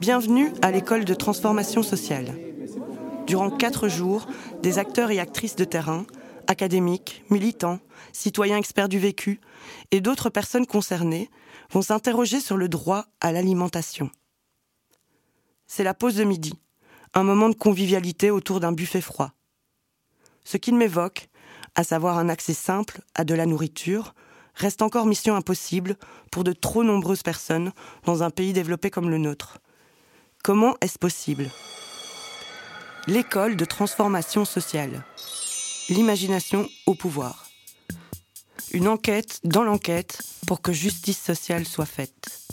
Bienvenue à l'école de transformation sociale. Durant quatre jours, des acteurs et actrices de terrain, académiques, militants, citoyens experts du vécu et d'autres personnes concernées vont s'interroger sur le droit à l'alimentation. C'est la pause de midi, un moment de convivialité autour d'un buffet froid. Ce qu'il m'évoque, à savoir un accès simple à de la nourriture, reste encore mission impossible pour de trop nombreuses personnes dans un pays développé comme le nôtre. Comment est-ce possible? L'école de transformation sociale. L'imagination au pouvoir. Une enquête dans l'enquête pour que justice sociale soit faite.